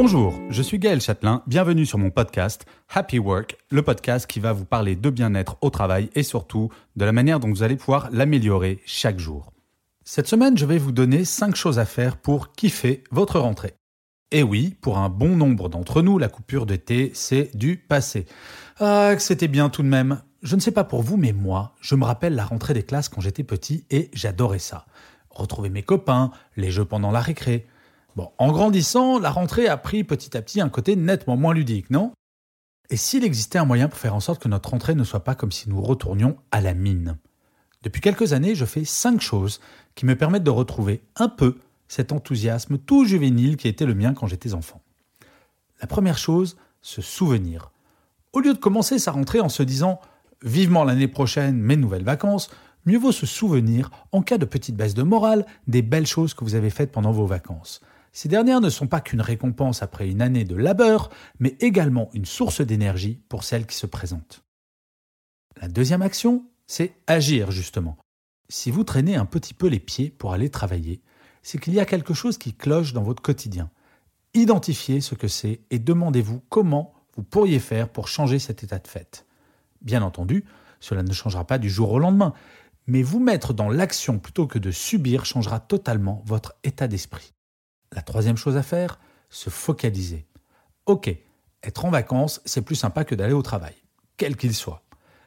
Bonjour, je suis Gaël Châtelain, bienvenue sur mon podcast Happy Work, le podcast qui va vous parler de bien-être au travail et surtout de la manière dont vous allez pouvoir l'améliorer chaque jour. Cette semaine, je vais vous donner 5 choses à faire pour kiffer votre rentrée. Et oui, pour un bon nombre d'entre nous, la coupure de thé, c'est du passé. Ah, que c'était bien tout de même. Je ne sais pas pour vous, mais moi, je me rappelle la rentrée des classes quand j'étais petit et j'adorais ça. Retrouver mes copains, les jeux pendant la récré. En grandissant, la rentrée a pris petit à petit un côté nettement moins ludique, non? Et s'il existait un moyen pour faire en sorte que notre rentrée ne soit pas comme si nous retournions à la mine? Depuis quelques années, je fais cinq choses qui me permettent de retrouver un peu cet enthousiasme tout juvénile qui était le mien quand j'étais enfant. La première chose, se souvenir. Au lieu de commencer sa rentrée en se disant vivement l'année prochaine mes nouvelles vacances, mieux vaut se souvenir, en cas de petite baisse de morale, des belles choses que vous avez faites pendant vos vacances. Ces dernières ne sont pas qu'une récompense après une année de labeur, mais également une source d'énergie pour celles qui se présentent. La deuxième action, c'est agir justement. Si vous traînez un petit peu les pieds pour aller travailler, c'est qu'il y a quelque chose qui cloche dans votre quotidien. Identifiez ce que c'est et demandez-vous comment vous pourriez faire pour changer cet état de fait. Bien entendu, cela ne changera pas du jour au lendemain, mais vous mettre dans l'action plutôt que de subir changera totalement votre état d'esprit. La troisième chose à faire, se focaliser. Ok, être en vacances, c'est plus sympa que d'aller au travail, quel qu'il soit.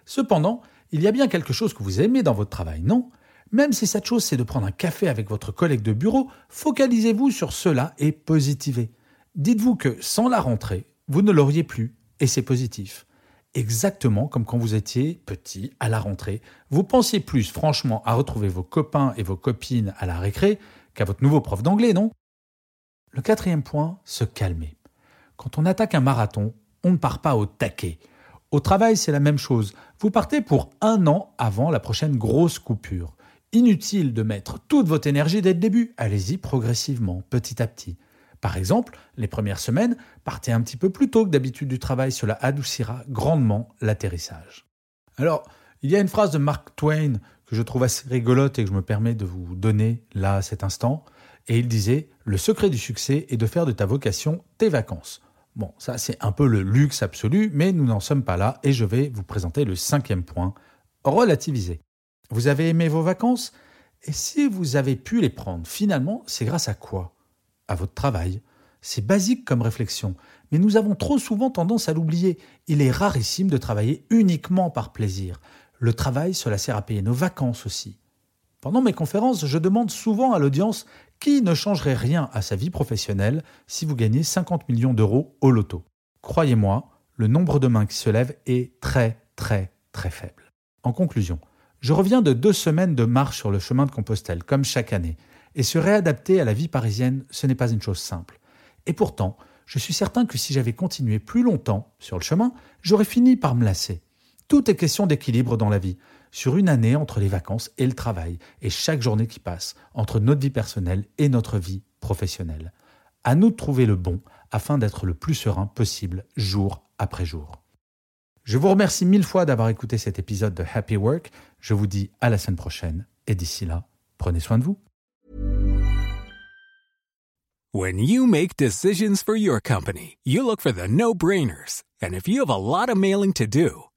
Cependant, il y a bien quelque chose que vous aimez dans votre travail, non? Même si cette chose c'est de prendre un café avec votre collègue de bureau, focalisez-vous sur cela et positivez. Dites-vous que sans la rentrée, vous ne l'auriez plus, et c'est positif. Exactement comme quand vous étiez petit à la rentrée, vous pensiez plus franchement à retrouver vos copains et vos copines à la récré qu'à votre nouveau prof d'anglais, non? Le quatrième point, se calmer. Quand on attaque un marathon, on ne part pas au taquet. Au travail, c'est la même chose. Vous partez pour un an avant la prochaine grosse coupure. Inutile de mettre toute votre énergie dès le début. Allez-y progressivement, petit à petit. Par exemple, les premières semaines, partez un petit peu plus tôt que d'habitude du travail. Cela adoucira grandement l'atterrissage. Alors, il y a une phrase de Mark Twain que je trouve assez rigolote et que je me permets de vous donner là à cet instant. Et il disait Le secret du succès est de faire de ta vocation tes vacances. Bon, ça c'est un peu le luxe absolu, mais nous n'en sommes pas là et je vais vous présenter le cinquième point relativiser. Vous avez aimé vos vacances? Et si vous avez pu les prendre, finalement, c'est grâce à quoi? À votre travail. C'est basique comme réflexion, mais nous avons trop souvent tendance à l'oublier. Il est rarissime de travailler uniquement par plaisir. Le travail, cela sert à payer nos vacances aussi. Pendant mes conférences, je demande souvent à l'audience qui ne changerait rien à sa vie professionnelle si vous gagnez 50 millions d'euros au loto Croyez-moi, le nombre de mains qui se lèvent est très très très faible. En conclusion, je reviens de deux semaines de marche sur le chemin de Compostelle, comme chaque année, et se réadapter à la vie parisienne, ce n'est pas une chose simple. Et pourtant, je suis certain que si j'avais continué plus longtemps sur le chemin, j'aurais fini par me lasser. Tout est question d'équilibre dans la vie sur une année entre les vacances et le travail, et chaque journée qui passe, entre notre vie personnelle et notre vie professionnelle. À nous de trouver le bon afin d'être le plus serein possible jour après jour. Je vous remercie mille fois d'avoir écouté cet épisode de Happy Work. Je vous dis à la semaine prochaine et d'ici là, prenez soin de vous.